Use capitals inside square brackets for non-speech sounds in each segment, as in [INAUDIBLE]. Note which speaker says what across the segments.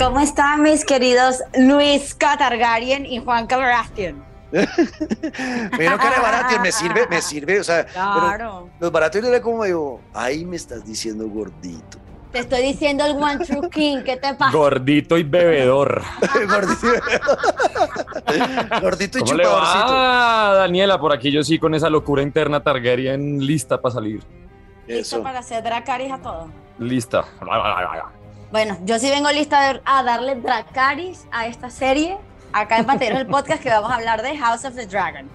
Speaker 1: ¿Cómo están mis queridos Luis Catargarien y Juan Baratheon? [LAUGHS]
Speaker 2: Pero que era Baratheon, me sirve, me sirve, o sea,
Speaker 1: claro.
Speaker 2: los Baratheon era como digo, ahí me estás diciendo gordito.
Speaker 1: Te estoy diciendo el One True King, ¿qué te pasa?
Speaker 3: Gordito y bebedor. [LAUGHS]
Speaker 2: gordito, gordito y
Speaker 3: ¿Cómo le va, Daniela? Por aquí yo sí con esa locura interna Targaryen lista para salir.
Speaker 1: ¿Lista para hacer Dracaris a todo?
Speaker 3: Lista.
Speaker 1: Bueno, yo sí vengo lista a darle Dracaris a esta serie. Acá en Panteros el podcast que vamos a hablar de House of the Dragon.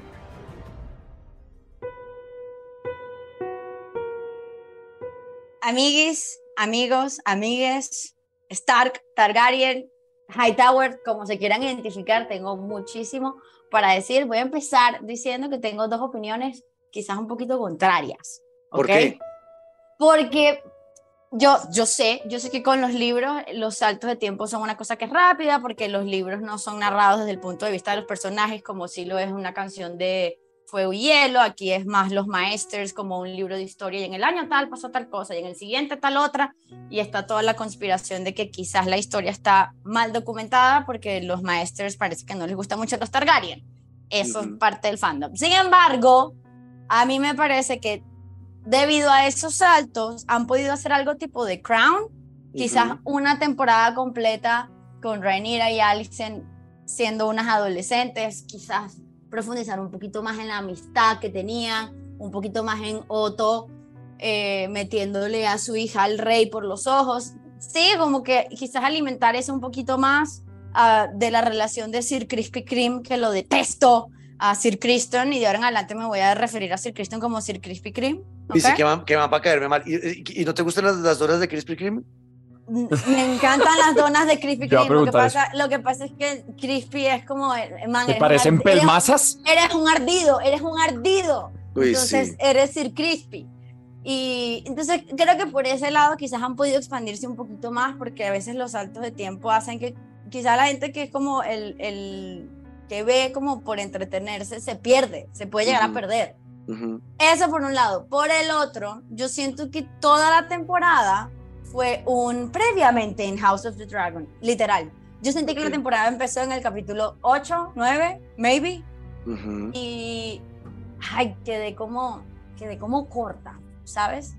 Speaker 1: Amiguis, amigos, amigues, Stark, Targaryen, Hightower, como se quieran identificar, tengo muchísimo para decir. Voy a empezar diciendo que tengo dos opiniones quizás un poquito contrarias.
Speaker 2: ¿Por qué?
Speaker 1: Porque yo, yo sé, yo sé que con los libros los saltos de tiempo son una cosa que es rápida porque los libros no son narrados desde el punto de vista de los personajes como si lo es una canción de Fuego y Hielo, aquí es más los maestros como un libro de historia y en el año tal pasó tal cosa y en el siguiente tal otra y está toda la conspiración de que quizás la historia está mal documentada porque los maestros parece que no les gusta mucho los Targaryen. Eso es parte del fandom. Sin embargo, a mí me parece que debido a esos saltos, han podido hacer algo tipo de Crown, quizás una temporada completa con Rhaenyra y Alicent siendo unas adolescentes, quizás profundizar un poquito más en la amistad que tenían, un poquito más en Otto eh, metiéndole a su hija al rey por los ojos. Sí, como que quizás alimentar eso un poquito más ah, de la relación de Sir Crispy Cream, que lo detesto, a Sir Criston, y de ahora en adelante me voy a referir a Sir Criston como Sir Crispy Cream.
Speaker 2: Dice que van, que van para caerme mal. ¿Y, no te gustan las, las, donas de Krispy Kreme?
Speaker 1: Me encantan las donas de Krispy [LAUGHS] Kreme. Lo que, pasa, lo que pasa es que Crispy es como.
Speaker 3: Man, ¿Te parecen pelmazas?
Speaker 1: Eres, un ardido, eres un ardido. entonces eres Sir Crispy. Y entonces creo que por ese lado quizás han podido expandirse un poquito más porque a veces los saltos de tiempo hacen que quizás la gente que es como el, el que ve como por entretenerse se pierde, se puede llegar a perder. Eso por un lado. Por el otro, yo siento que toda la temporada fue un previamente en House of the Dragon, literal. Yo sentí que la temporada empezó en el capítulo 8, 9, maybe. Y ay, quedé como, quedé como corta, ¿sabes?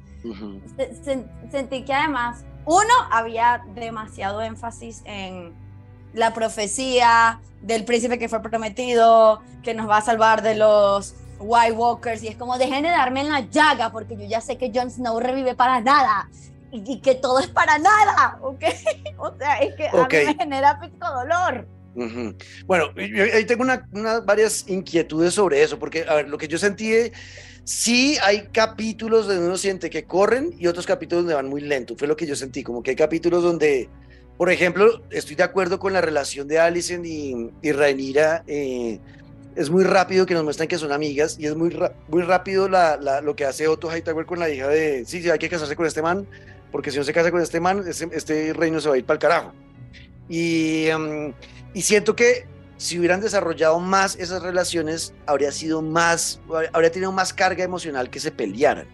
Speaker 1: sentí que además, uno, había demasiado énfasis en la profecía del príncipe que fue prometido, que nos va a salvar de los White Walkers. Y es como dejen de darme en la llaga porque yo ya sé que Jon Snow revive para nada. Y, que todo es para nada, [LAUGHS] ¿ok? o sea, es que a mí me genera pico dolor.
Speaker 2: Bueno, yo, ahí tengo una, varias inquietudes sobre eso, porque, a ver, lo que yo sentí, sí hay capítulos donde uno siente que corren y otros capítulos donde van muy lento, fue lo que yo sentí, como que hay capítulos donde, por ejemplo, estoy de acuerdo con la relación de Alicent y, y Rhaenyra, eh, es muy rápido que nos muestran que son amigas y es muy, muy rápido la, lo que hace Otto Hightower con la hija de, sí, sí, hay que casarse con este man, porque si no se casa con este man, este, reino se va a ir para el carajo. Y, em, y siento que si hubieran desarrollado más esas relaciones, habría sido más, habría tenido más carga emocional que se pelearan.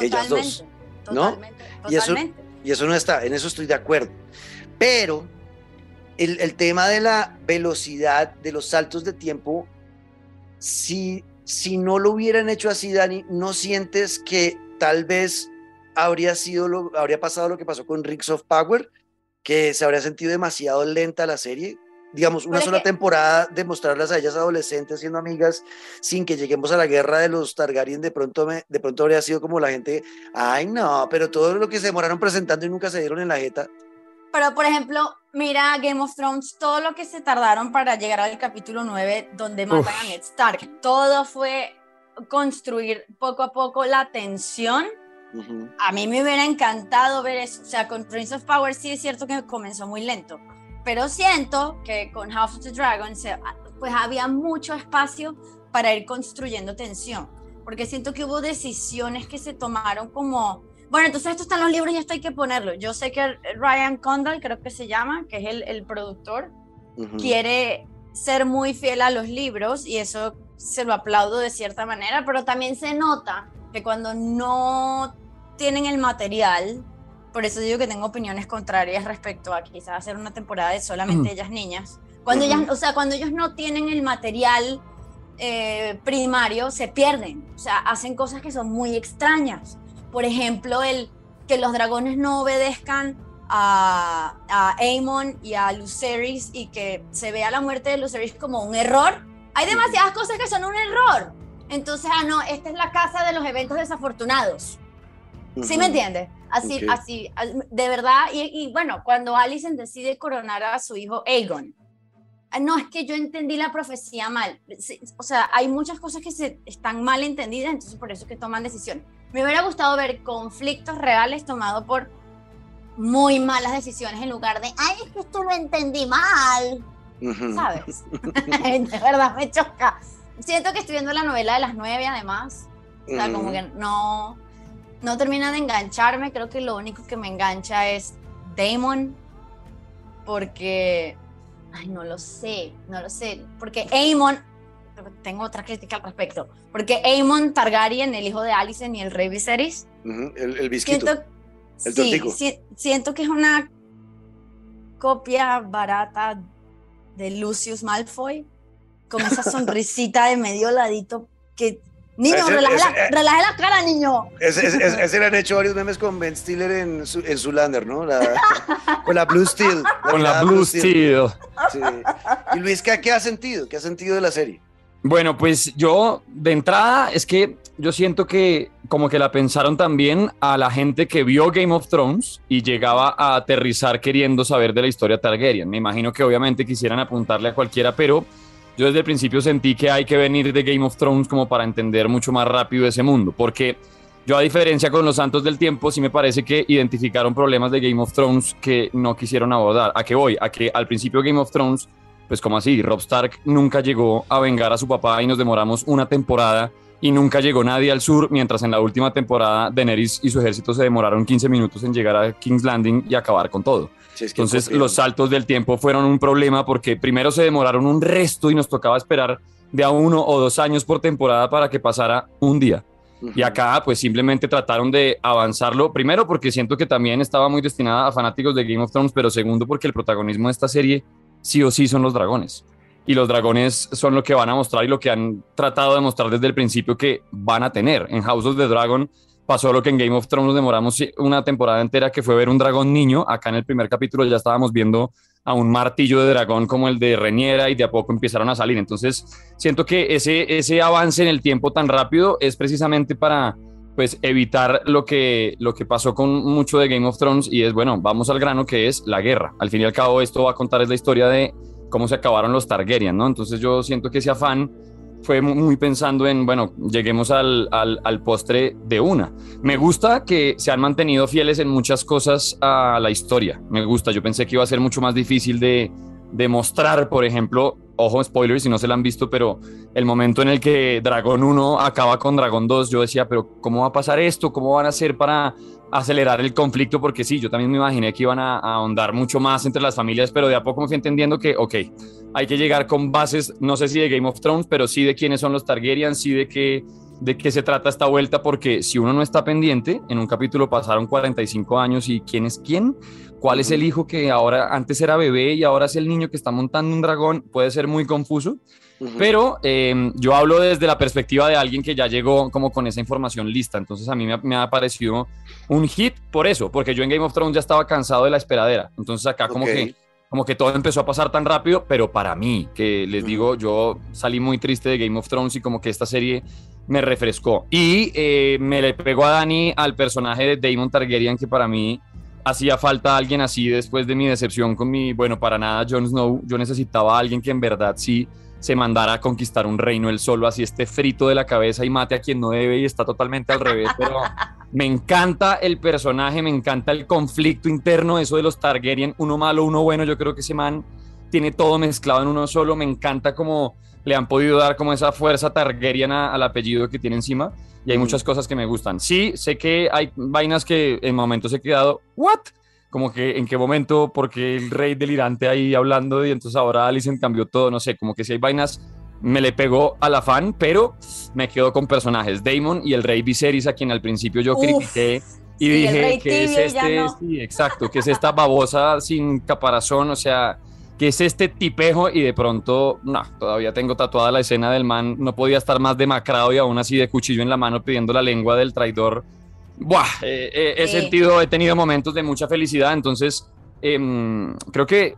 Speaker 2: ellas dos. ¿No? Y, eso, y eso no está, en eso estoy de acuerdo. Pero el, tema de la velocidad, de los saltos de tiempo, si, si no lo hubieran hecho así, Dani, ¿no sientes que tal vez habría, sido lo, habría pasado lo que pasó con Rings of Power? Que se habría sentido demasiado lenta la serie. Digamos, una sola temporada de mostrarlas a ellas adolescentes siendo amigas sin que lleguemos a la guerra de los Targaryen, de pronto, de pronto habría sido como la gente, ay no, pero todo lo que se demoraron presentando y nunca se dieron en la jeta.
Speaker 1: Pero, por ejemplo, mira Game of Thrones, todo lo que se tardaron para llegar al capítulo 9, donde matan a Ned Stark, todo fue construir poco a poco la tensión. A mí me hubiera encantado ver eso. O sea, con Prince of Power sí es cierto que comenzó muy lento, pero siento que con House of the Dragon pues había mucho espacio para ir construyendo tensión, porque siento que hubo decisiones que se tomaron como bueno, entonces esto está en los libros y esto hay que ponerlo. Yo sé que Ryan Condal, creo que se llama, que es el, el productor, quiere ser muy fiel a los libros y eso se lo aplaudo de cierta manera, pero también se nota que cuando no tienen el material por eso digo que tengo opiniones contrarias respecto a quizás hacer una temporada de solamente ellas niñas. Cuando ellas, o sea, cuando ellos no tienen el material eh, primario, se pierden. O sea, hacen cosas que son muy extrañas. Por ejemplo, el que los dragones no obedezcan a, a Aemon y a Lucerys y que se vea la muerte de Lucerys como un error. Hay demasiadas cosas que son un error. Entonces, ah, no, esta es la casa de los eventos desafortunados. ¿Sí me entiendes? Así, así, de verdad. Y, bueno, cuando Alicent decide coronar a su hijo Aegon, ah, no, es que yo entendí la profecía mal. O sea, hay muchas cosas que se están mal entendidas, entonces por eso es que toman decisiones. Me hubiera gustado ver conflictos reales tomados por muy malas decisiones en lugar de, ay, es que esto lo entendí mal. ¿Sabes? [LAUGHS] [LAUGHS] de verdad me choca. Siento que estoy viendo la novela de las nueve, además. O sea, como que no no termina de engancharme. Creo que lo único que me engancha es Damon, porque, ay, no lo sé, no lo sé, porque Aemon, tengo otra crítica al respecto, porque Aemon Targaryen, el hijo de Alicent y el rey Viserys,
Speaker 2: el, el Siento,
Speaker 1: sí, siento que es una copia barata de Lucius Malfoy, con esa [LAUGHS] sonrisita de medio ladito que Niño, relaja, la, la, cara, niño.
Speaker 2: Ese, le han hecho varios memes con Ben Stiller en, su, en Zulander, ¿no? [LAUGHS] con la Blue Steel.
Speaker 3: con la Blue Steel.
Speaker 2: Y Luis, ¿qué, ¿qué ha sentido? ¿Qué ha sentido de la serie?
Speaker 3: Bueno, pues yo de entrada es que yo siento que como que la pensaron también a la gente que vio Game of Thrones y llegaba a aterrizar queriendo saber de la historia Targaryen. Me imagino que obviamente quisieran apuntarle a cualquiera, pero yo desde el principio sentí que hay que venir de Game of Thrones como para entender mucho más rápido ese mundo, porque yo a diferencia con los Santos del Tiempo, sí me parece que identificaron problemas de Game of Thrones que no quisieron abordar. ¿A qué voy? A que al principio Game of Thrones, pues como así, Rob Stark nunca llegó a vengar a su papá y nos demoramos una temporada y nunca llegó nadie al sur, mientras en la última temporada Daenerys y su ejército se demoraron 15 minutos en llegar a King's Landing y acabar con todo. Entonces los saltos del tiempo fueron un problema porque primero se demoraron un resto y nos tocaba esperar de a uno o dos años por temporada para que pasara un día. Y acá pues simplemente trataron de avanzarlo, primero porque siento que también estaba muy destinada a fanáticos de Game of Thrones, pero segundo porque el protagonismo de esta serie sí o sí son los dragones. Y los dragones son lo que van a mostrar y lo que han tratado de mostrar desde el principio que van a tener. En House of the Dragon pasó lo que en Game of Thrones demoramos una temporada entera, que fue ver un dragón niño. Acá en el primer capítulo ya estábamos viendo a un martillo de dragón como el de Reñera y de a poco empezaron a salir. Entonces, siento que ese, ese avance en el tiempo tan rápido es precisamente para pues evitar lo que, lo que pasó con mucho de Game of Thrones y es, bueno, vamos al grano que es la guerra. Al fin y al cabo, esto va a contar es la historia de cómo se acabaron los Targaryen, ¿no? Entonces yo siento que ese afán fue muy pensando en, bueno, lleguemos al, al, postre de una. Me gusta que se han mantenido fieles en muchas cosas a la historia. Me gusta, yo pensé que iba a ser mucho más difícil de, de mostrar, por ejemplo, ojo, spoilers si no se la han visto, pero el momento en el que Dragón 1 acaba con Dragón 2, yo decía, pero ¿cómo va a pasar esto? ¿Cómo van a hacer para acelerar el conflicto? Porque sí, yo también me imaginé que iban a, ahondar mucho más entre las familias, pero de a poco me fui entendiendo que, ok, hay que llegar con bases, no sé si de Game of Thrones, pero sí de quiénes son los Targaryen, sí de qué, de qué se trata esta vuelta, porque si uno no está pendiente, en un capítulo pasaron 45 años y quién es quién, cuál es el hijo que ahora antes era bebé y ahora es el niño que está montando un dragón, puede ser muy confuso. Pero eh, yo hablo desde la perspectiva de alguien que ya llegó como con esa información lista. Entonces a mí me, ha parecido un hit por eso, porque yo en Game of Thrones ya estaba cansado de la esperadera. Entonces acá como que como que todo empezó a pasar tan rápido, pero para mí, que les digo, yo salí muy triste de Game of Thrones y como que esta serie me refrescó. Y eh, me le pegó a Dani al personaje de Damon Targaryen, que para mí hacía falta alguien así después de mi decepción con mi, bueno, para nada Jon Snow. Yo necesitaba a alguien que en verdad sí se mandara a conquistar un reino él solo, así esté frito de la cabeza y mate a quien no debe y está totalmente al revés. Pero [LAUGHS] me encanta el personaje, me encanta el conflicto interno, eso de los Targaryen, uno malo, uno bueno. Yo creo que ese man tiene todo mezclado en uno solo. Me encanta como le han podido dar como esa fuerza Targaryen al apellido que tiene encima y hay muchas cosas que me gustan. Sí, sé que hay vainas que en momentos he quedado, ¿what? Como que en qué momento, porque el rey delirante ahí hablando y entonces ahora Alicent cambió todo, no sé, como que si hay vainas me le pegó al afán, pero me quedo con personajes, Damon y el rey Viserys, a quien al principio yo critiqué Y
Speaker 1: Sí,
Speaker 3: dije que es este,
Speaker 1: no.
Speaker 3: sí, exacto, que es esta babosa sin caparazón, o sea, que es este tipejo y de pronto, no, todavía tengo tatuada la escena del man, no podía estar más demacrado y aún así de cuchillo en la mano pidiendo la lengua del traidor. Buah, eh, eh, he sentido, he tenido momentos de mucha felicidad, entonces em, creo que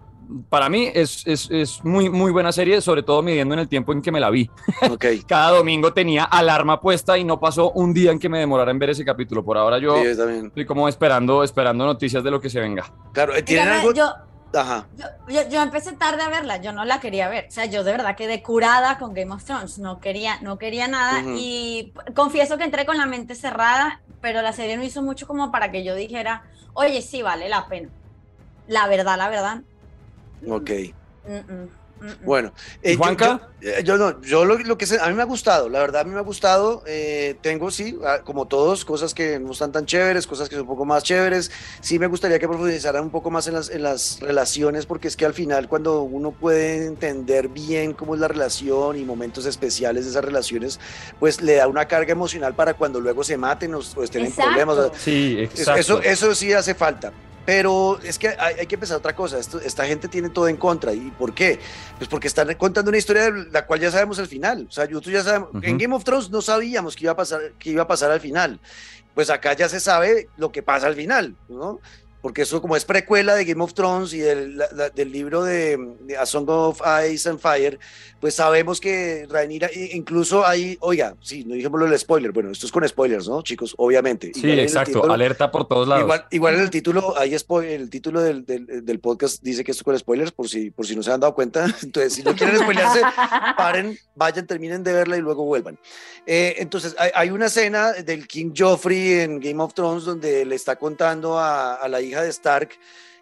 Speaker 3: para mí es, es, es muy, muy buena serie, sobre todo midiendo en el tiempo en que me la vi.
Speaker 2: Ok. [LAUGHS]
Speaker 3: Cada domingo tenía alarma puesta y no pasó un día en que me demorara en ver ese capítulo. Por ahora yo
Speaker 2: Sí, yo
Speaker 3: estoy como esperando, esperando noticias de lo que se venga.
Speaker 2: Claro, eh, ¿tienen
Speaker 1: Dígame,
Speaker 2: algo?
Speaker 1: yo,
Speaker 2: Ajá.
Speaker 1: yo, yo, yo empecé tarde a verla, yo no la quería ver, o sea, yo de verdad quedé curada con Game of Thrones, no quería, no quería nada y confieso que entré con la mente cerrada, pero la serie no hizo mucho como para que yo dijera, oye, sí, vale la pena. La verdad, la verdad.
Speaker 2: Ok.
Speaker 1: mm.
Speaker 2: Bueno, eh, yo-
Speaker 3: Juanca?
Speaker 2: Yo, eh, yo no, yo lo, lo que sé, a mí me ha gustado, la verdad a mí me ha gustado. eh, tengo, sí, como todos, cosas que no están tan chéveres, cosas que son un poco más chéveres. Sí, me gustaría que profundizaran un poco más en las, en las relaciones, porque es que al final, cuando uno puede entender bien cómo es la relación y momentos especiales de esas relaciones, pues le da una carga emocional para cuando luego se maten o, o estén
Speaker 1: Exacto.
Speaker 2: en problemas. O sea,
Speaker 3: Sí, exacto.
Speaker 2: Eso, eso sí hace falta. Pero es que hay, hay que pensar otra cosa. Esto- esta gente tiene todo en contra. ¿Y por qué? Pues porque están contando una historia de la cual ya sabemos el final. O sea, nosotros ya sabemos.
Speaker 3: Ujú.
Speaker 2: En Game of Thrones no sabíamos qué iba a pasar, qué iba a pasar al final. Pues acá ya se sabe lo que pasa al final, ¿no? Porque eso como es precuela de Game of Thrones y del, la- del libro de, de A Song of Ice and Fire, pues sabemos que Rhaenyra, i- incluso ahí, oiga, sí, no dijimos el spoiler, bueno, esto es con spoilers, ¿no, chicos? Obviamente.
Speaker 3: Sí,
Speaker 2: Igual
Speaker 3: exacto.
Speaker 2: título-
Speaker 3: Alerta por todos lados.
Speaker 2: Igual, igual en el título, ahí el título del, del, del podcast dice que esto es con spoilers, por si, por si no se han dado cuenta. [LAUGHS] Entonces, si no quieren spoilearse, [LAUGHS] paren, vayan, terminen de verla y luego vuelvan. Eh, entonces, hay, hay una escena del King Joffrey en Game of Thrones donde le está contando a, a la hija de Stark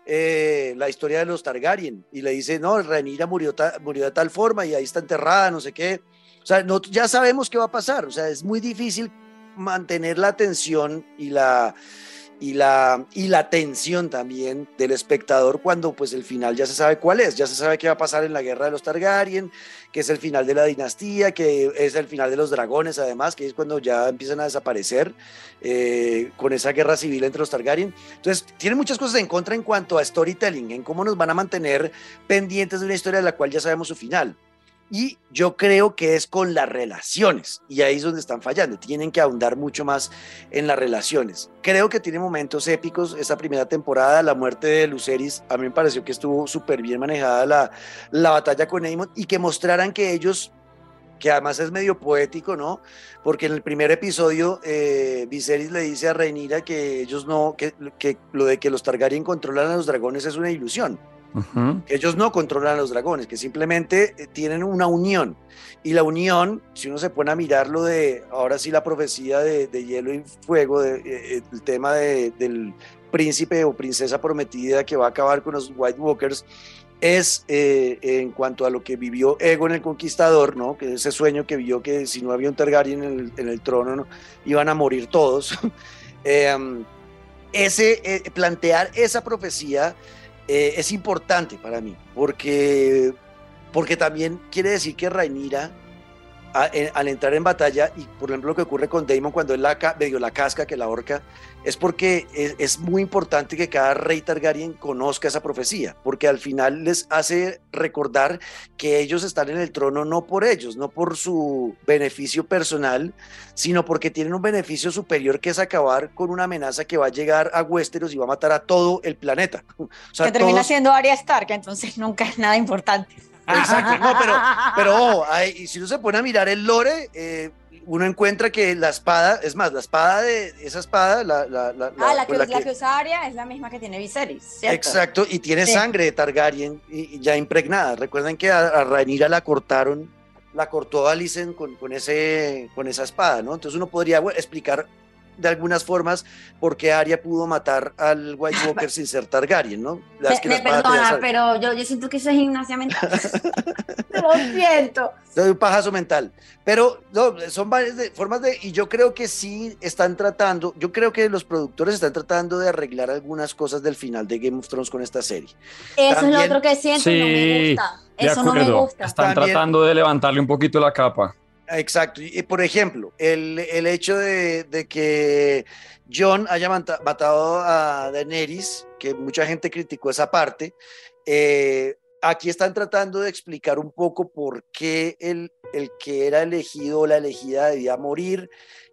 Speaker 2: eh, la historia de los Targaryen y le dice, no, Rhaenyra murió, murió de tal forma y ahí está enterrada, no sé qué. O sea, no, ya sabemos qué va a pasar. O sea, es muy difícil mantener la atención y la, y la, y la tensión también del espectador cuando pues el final ya se sabe cuál es, ya se sabe qué va a pasar en la guerra de los Targaryen, que es el final de la dinastía, que es el final de los dragones además, que es cuando ya empiezan a desaparecer eh, con esa guerra civil entre los Targaryen. Entonces, tiene muchas cosas en contra en cuanto a storytelling, en cómo nos van a mantener pendientes de una historia de la cual ya sabemos su final. Y yo creo que es con las relaciones, y ahí es donde están fallando, tienen que ahondar mucho más en las relaciones. Creo que tiene momentos épicos esta primera temporada, la muerte de Luceris, a mí me pareció que estuvo súper bien manejada la, la batalla con Aemon y que mostraran que ellos, que además es medio poético, ¿no? Porque en el primer episodio eh, Viserys le dice a Rhaenyra que ellos no, que, que lo de que los Targaryen controlan a los dragones es una ilusión
Speaker 3: Ujú.
Speaker 2: que ellos no controlan los dragones, que simplemente eh, tienen una unión. Y la unión, si uno se pone a mirar lo de, ahora sí, la profecía de, de hielo y fuego, de, eh, eh, el tema de- del príncipe o princesa prometida que va a acabar con los White Walkers, es eh, en cuanto a lo que vivió Egon el Conquistador, ¿no? Que ese sueño que vio que si no había un Targaryen en el, en el trono, ¿no? iban a morir todos. [LAUGHS] Em, ese, eh, plantear esa profecía eh, es importante para mí, porque, porque también quiere decir que Rhaenyra, a- en- al entrar en batalla, y por ejemplo lo que ocurre con Daemon cuando él la, medio la casca, que la horca, es porque es, es muy importante que cada rey Targaryen conozca esa profecía, porque al final les hace recordar que ellos están en el trono no por ellos, no por su beneficio personal, sino porque tienen un beneficio superior que es acabar con una amenaza que va a llegar a Westeros y va a matar a todo el planeta. [LAUGHS] O sea,
Speaker 1: que termina
Speaker 2: todos-
Speaker 1: siendo Arya Stark, entonces nunca es nada importante.
Speaker 2: Exacto, no, pero, pero [LAUGHS] hay- si uno se pone a mirar el lore, eh, uno encuentra que la espada, es más, la espada de esa espada, la, la, la,
Speaker 1: Ah, la que, la que usa Arya es la misma que tiene Viserys, ¿cierto?
Speaker 2: Exacto, y tiene
Speaker 1: Sí.
Speaker 2: sangre de Targaryen y, y ya impregnada. Recuerden que a, a Rhaenyra la cortaron, la cortó Alicent con, con, ese, con esa espada, ¿no? Entonces uno podría bueno, explicar de algunas formas por qué Arya pudo matar al White [LAUGHS] Walker sin ser Targaryen, ¿no? La-
Speaker 1: me, me perdona, pero yo, yo siento que eso es gimnasia mental. [LAUGHS] [LAUGHS] Lo siento.
Speaker 2: Soy un pajazo mental. Pero no, son varias de- formas de. Y yo creo que sí están tratando. Yo creo que los productores están tratando de arreglar algunas cosas del final de Game of Thrones con esta serie.
Speaker 1: Eso es lo otro que siento y no me
Speaker 3: Sí,
Speaker 1: gusta.
Speaker 3: De
Speaker 1: Eso no me gusta.
Speaker 3: Están
Speaker 2: También-
Speaker 3: tratando de levantarle un poquito la capa.
Speaker 2: Exacto. Y por ejemplo, el, el hecho de, de, que John haya matado a Daenerys, que mucha gente criticó esa parte, eh, aquí están tratando de explicar un poco por qué el, el que era elegido o la elegida debía morir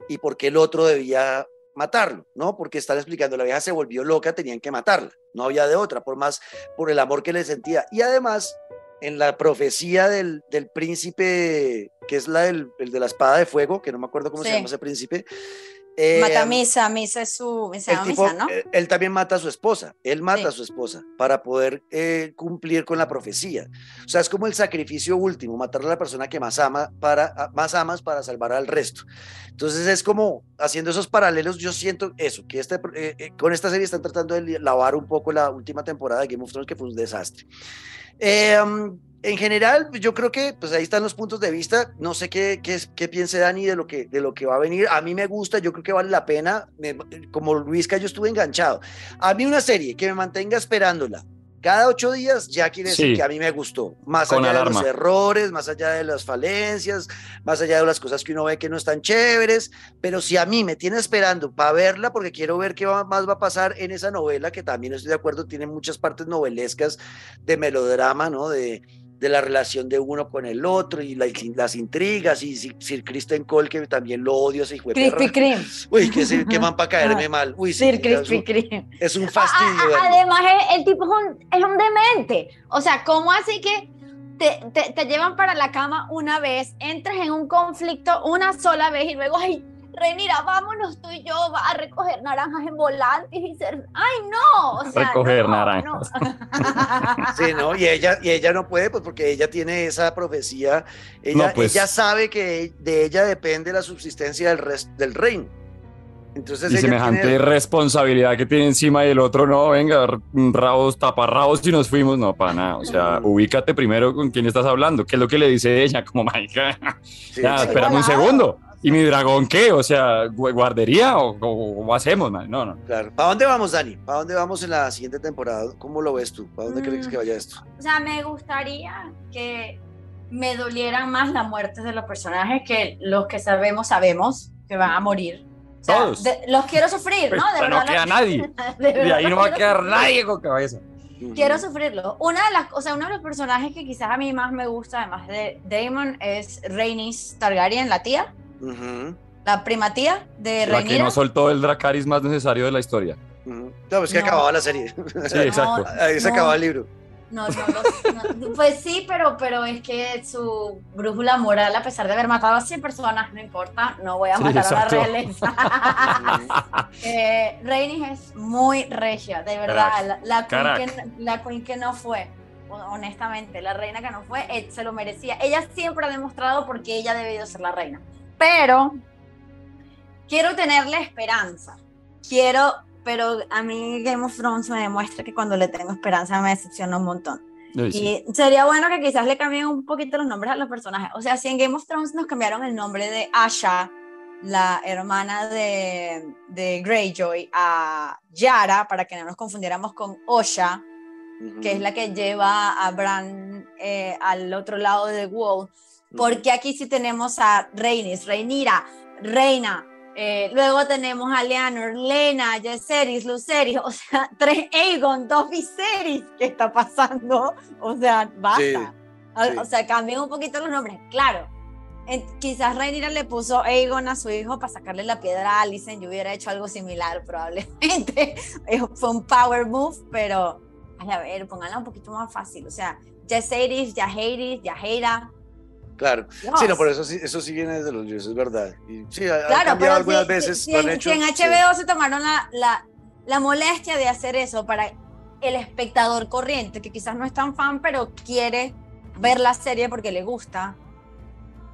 Speaker 2: y por qué el otro debía matarlo, ¿no? Porque están explicando, la vieja se volvió loca, tenían que matarla, no había de otra, por más, por el amor que le sentía. Y además, en la profecía del, del príncipe, que es la del el de la espada de fuego, que no me acuerdo cómo se llama ese príncipe,
Speaker 1: eh, mata a Misa, Misa es su misa, ¿no?
Speaker 2: Él, él, también mata a su esposa, él mata sí. a su esposa para poder eh, cumplir con la profecía. O sea, es como el sacrificio último, matar a la persona que más ama para más amas para salvar al resto. Entonces es como haciendo esos paralelos, yo siento eso, que este, eh, eh, con esta serie están tratando de lavar un poco la última temporada de Game of Thrones, que fue un desastre. En general, yo creo que pues ahí están los puntos de vista. No sé qué, qué, qué, piense Dani de lo, que, de lo que va a venir. A mí me gusta, yo creo que vale la pena. Me, como Luisca, yo estuve enganchado. A mí una serie que me mantenga esperándola cada ocho días ya quiere decir sí. que a mí me gustó. Más allá alarma. de los errores, más allá de las falencias, más allá de las cosas que uno ve que no están chéveres. Pero si a mí me tiene esperando para verla, porque quiero ver qué va, más va a pasar en esa novela, que también estoy de acuerdo, tiene muchas partes novelescas de melodrama, ¿no? De de la relación de uno con el otro y la, las intrigas y Sir Kristen Cole que también lo odio ese hijo de. [LAUGHS] Uy, que, se, que van para caerme mal. Uy, sí,
Speaker 1: Sir Kreme.
Speaker 2: Es un fastidio.
Speaker 1: A, a, además, el, el, tipo es un, es un demente. O sea, ¿cómo así que te, te, te, llevan para la cama una vez, entras en un conflicto una sola vez y luego, ay, Renira, vámonos tú y yo a recoger naranjas en volantes y ser, ay no, o sea,
Speaker 3: recoger
Speaker 1: no,
Speaker 3: naranjas.
Speaker 2: No. [LAUGHS] sí, no, y ella, y ella no puede, pues porque ella tiene esa profecía, ella, no, pues. ella sabe que de ella depende la subsistencia del, rest, del reino. Entonces
Speaker 3: y semejante tiene... responsabilidad que tiene encima y el otro, no, venga, rabos, taparrabos y nos fuimos, no, para nada. O sea, ubícate primero con quién estás hablando, qué es lo que le dice ella, como, marica, [LAUGHS] sí, ya, sí, espérame un segundo. ¿Y mi dragón qué? O sea, ¿guardería o cómo hacemos, man? No, no.
Speaker 2: Claro. ¿Para dónde vamos, Dani? ¿Para dónde vamos en la siguiente temporada? ¿Cómo lo ves tú? ¿Para dónde mm. crees que vaya esto?
Speaker 1: O sea, me gustaría que me dolieran más las muertes de los personajes que los que sabemos, sabemos que van a morir. O sea,
Speaker 3: Todos.
Speaker 1: De, los quiero sufrir,
Speaker 3: pues,
Speaker 1: ¿no? [LAUGHS]
Speaker 3: De verdad, no queda nadie. De, ahí no va a quedar nadie con cabeza.
Speaker 1: Quiero sufrirlo. Una de las, o sea, uno de los personajes que quizás a mí más me gusta, además de Damon, es Rhaenys Targaryen, la tía. Uh -huh. La primatía de
Speaker 3: La
Speaker 1: Rhaenyra.
Speaker 3: que no soltó el Dracaris más necesario de la historia.
Speaker 2: Uh -huh. No, pues que no. acababa la serie.
Speaker 3: Sí, [LAUGHS] exacto.
Speaker 2: No, Ahí se acababa el libro.
Speaker 1: No, no, pues sí, pero, pero es que su brújula moral, a pesar de haber matado a 100 personas, no importa, no voy a matar sí, a la realeza. [LAUGHS] eh, Rhaenys es muy regia, de verdad. La, la, queen que, la, queen que, no fue, honestamente, la reina que no fue, eh, se lo merecía. Ella siempre ha demostrado por qué ella ha debido ser la reina. Pero quiero tenerle esperanza. Quiero pero a mí Game of Thrones me demuestra que cuando le tengo esperanza me decepciona un montón. Sí. Y sería bueno que quizás le cambien un poquito los nombres a los personajes. O sea, si en Game of Thrones nos cambiaron el nombre de Asha, la hermana de, de Greyjoy, a Yara, para que no nos confundiéramos con Osha, uh -huh. que es la que lleva a Bran eh, al otro lado de The Wall, porque aquí sí tenemos a Rhaenys, Rhaenyra, Reina, eh, luego tenemos a Leonor, Lena, Jaceris, Luceris, [LAUGHS] o sea, tres Aegon, dos Viserys. ¿Qué está pasando? O sea, basta. Sí, sí. O, sea, cambien un poquito los nombres. Claro, eh, quizás Rhaenyra le puso Aegon a su hijo para sacarle la piedra a Alicent. Yo hubiera hecho algo similar, probablemente. [LAUGHS] Fue un power move, pero a ver, pónganla un poquito más fácil. O sea, Jaceris, Jaehaerys, Yahaira.
Speaker 2: Claro, Dios. sí, no, por eso sí, eso sí viene desde los dioses, es verdad. Y sí, ha, claro, ha cambiado algunas
Speaker 1: si,
Speaker 2: veces.
Speaker 1: Si, en, hecho, si en HBO sí. se tomaron la, la, la, molestia de hacer eso para el espectador corriente, que quizás no es tan fan, pero quiere ver la serie porque le gusta,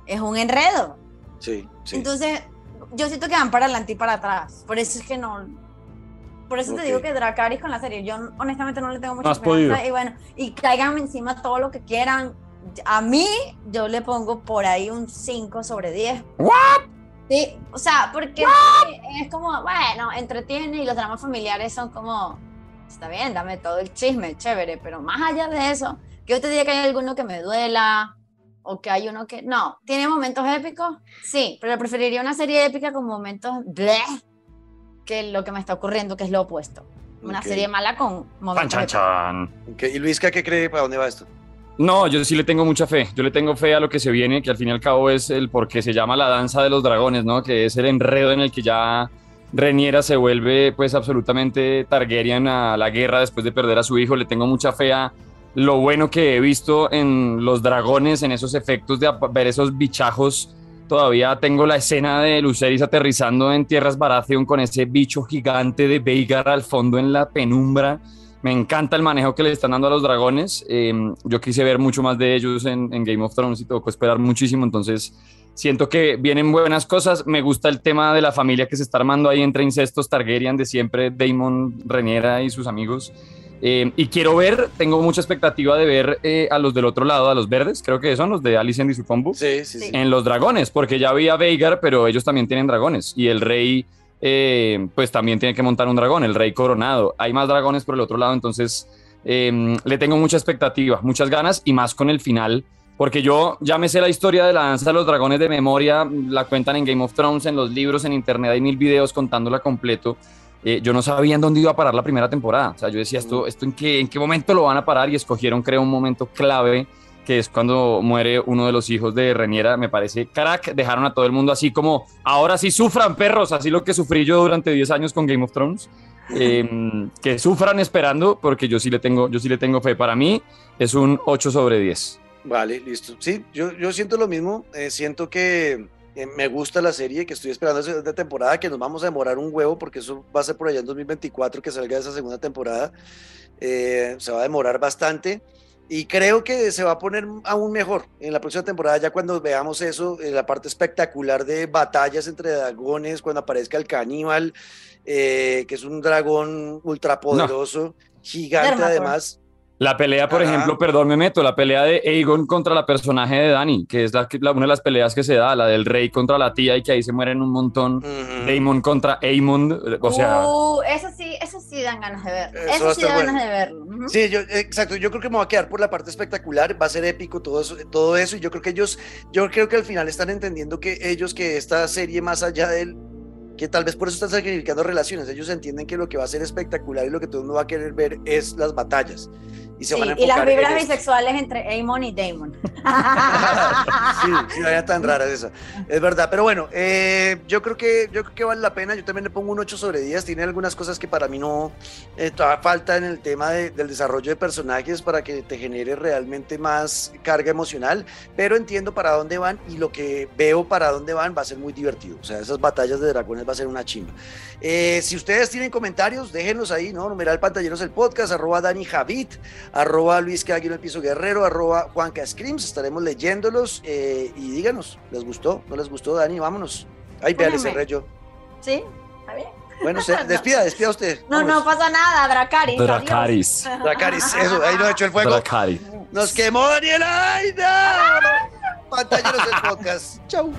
Speaker 1: es un enredo.
Speaker 2: Sí, sí.
Speaker 1: Entonces, yo siento que van para adelante y para atrás. Por eso es que no. Por eso okay. te digo que Dracarys con la serie, yo honestamente no le tengo mucha
Speaker 3: no
Speaker 1: esperanza. Y bueno, y caigan encima todo lo que quieran a mí yo le pongo por ahí un 5 sobre 10.
Speaker 3: ¿What?
Speaker 1: Sí, o sea, porque es como, bueno, entretiene y los dramas familiares son como, está bien, dame todo el chisme, chévere, pero más allá de eso, que yo te diga que hay alguno que me duela, o que hay uno que no, tiene momentos épicos, sí, pero preferiría una serie épica con momentos bleh, que lo que me está ocurriendo, que es lo opuesto. Una
Speaker 2: Ok.
Speaker 1: serie mala con
Speaker 3: Chan,
Speaker 1: momentos
Speaker 3: chan,
Speaker 1: épicos.
Speaker 3: chan.
Speaker 2: Ok, ¿Y Luisca qué cree? ¿Para dónde va esto?
Speaker 3: No, yo sí le tengo mucha fe. Yo le tengo fe a lo que se viene, que al fin y al cabo es el por qué se llama la danza de los dragones, ¿no? Que es el enredo en el que ya Reniera se vuelve pues absolutamente Targaryen a la guerra después de perder a su hijo. Le tengo mucha fe a lo bueno que he visto en los dragones, en esos efectos de ver esos bichajos. Todavía tengo la escena de Luceris aterrizando en tierras Baratheon con ese bicho gigante de Veigar al fondo en la penumbra. Me encanta el manejo que le están dando a los dragones. Eh, yo quise ver mucho más de ellos en, en Game of Thrones y tocó esperar muchísimo. Entonces, siento que vienen buenas cosas. Me gusta el tema de la familia que se está armando ahí entre incestos Targaryen de siempre, Daemon, Reniera y sus amigos. Eh, y quiero ver, tengo mucha expectativa de ver eh, a los del otro lado, a los verdes, creo que son los de Alicent y su combo,
Speaker 2: Sí, sí, sí.
Speaker 3: En los dragones, porque ya vi a Veigar, pero ellos también tienen dragones. Y el rey, eh, pues también tiene que montar un dragón, el rey coronado. Hay más dragones por el otro lado, entonces eh, le tengo mucha expectativa, muchas ganas y más con el final. Porque yo ya me sé la historia de la danza de los dragones de memoria, la cuentan en Game of Thrones, en los libros, en internet, hay mil videos contándola completo. Eh, yo no sabía en dónde iba a parar la primera temporada. O sea, yo decía, ¿esto, esto en, qué, en qué momento lo van a parar? Y escogieron, creo, un momento clave, que es cuando muere uno de los hijos de Reniera. Me parece crack. Dejaron a todo el mundo así como, ahora sí sufran, perros. Así lo que sufrí yo durante 10 años con Game of Thrones. Eh, [LAUGHS] que sufran esperando, porque yo sí le tengo, yo sí le tengo fe. Para mí es un 8 sobre 10.
Speaker 2: Vale, listo. Sí, yo, yo siento lo mismo. eh, siento que eh, me gusta la serie, que estoy esperando esa segunda temporada, que nos vamos a demorar un huevo, porque eso va a ser por allá en 2024 que salga esa segunda temporada. Eh, se va a demorar bastante. Y creo que se va a poner aún mejor en la próxima temporada, ya cuando veamos eso, en la parte espectacular de batallas entre dragones, cuando aparezca el caníbal, eh, que es un dragón ultrapoderoso, gigante
Speaker 1: Dermator.
Speaker 2: además.
Speaker 3: La pelea, por
Speaker 2: Ajá.
Speaker 3: ejemplo, perdón, me meto, la pelea de Aegon contra la personaje de Dani, que es la, la- una de las peleas que se da, la del rey contra la tía y que ahí se mueren un montón. Daemon contra Aemond, o sea,
Speaker 1: Uh, eso sí, eso sí dan ganas de verlo.
Speaker 2: Eso
Speaker 1: sí dan
Speaker 2: bueno.
Speaker 1: ganas de verlo.
Speaker 2: Sí, yo, exacto, yo creo que me voy a quedar por la parte espectacular, va a ser épico todo eso, todo eso, y yo creo que ellos, yo creo que al final están entendiendo que ellos, que esta serie más allá del, que tal vez por eso están sacrificando relaciones, ellos entienden que lo que va a ser espectacular y lo que todo el mundo va a querer ver es las batallas. Y se
Speaker 1: Sí,
Speaker 2: van a
Speaker 1: y las
Speaker 2: en
Speaker 1: vibras bisexuales entre Aemon y Damon. [LAUGHS]
Speaker 2: Sí, sí, no era tan [LAUGHS] rara esa. Es verdad, pero bueno, eh, yo creo que yo creo que vale la pena. Yo también le pongo un 8 sobre 10. Tiene algunas cosas que para mí no eh, falta en el tema de- del desarrollo de personajes para que te genere realmente más carga emocional, pero entiendo para dónde van y lo que veo para dónde van va a ser muy divertido. O sea, esas batallas de dragones va a ser una chimba. Eh, si ustedes tienen comentarios, déjenlos ahí, ¿no? Numeral Pantalleros el podcast, arroba Dani Javit, arroba Luis Caguino el Piso Guerrero, arroba Juanca Screams, estaremos leyéndolos eh, y díganos, ¿les gustó? ¿No les gustó, Dani? Vámonos. Ay, vea, le cerré yo.
Speaker 1: ¿Sí? ¿Está bien?
Speaker 2: Bueno, se- [LAUGHS] despida, despida usted.
Speaker 1: No, no pasa nada, Dracaris. adiós.
Speaker 3: Dracaris.
Speaker 2: Dracarys, eso, ahí no ha hecho el fuego.
Speaker 3: Dracaris.
Speaker 2: Nos quemó Daniel Aida. [LAUGHS] Pantalleros del podcast. Chau.